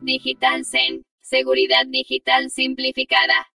Digital Zen. Seguridad digital simplificada.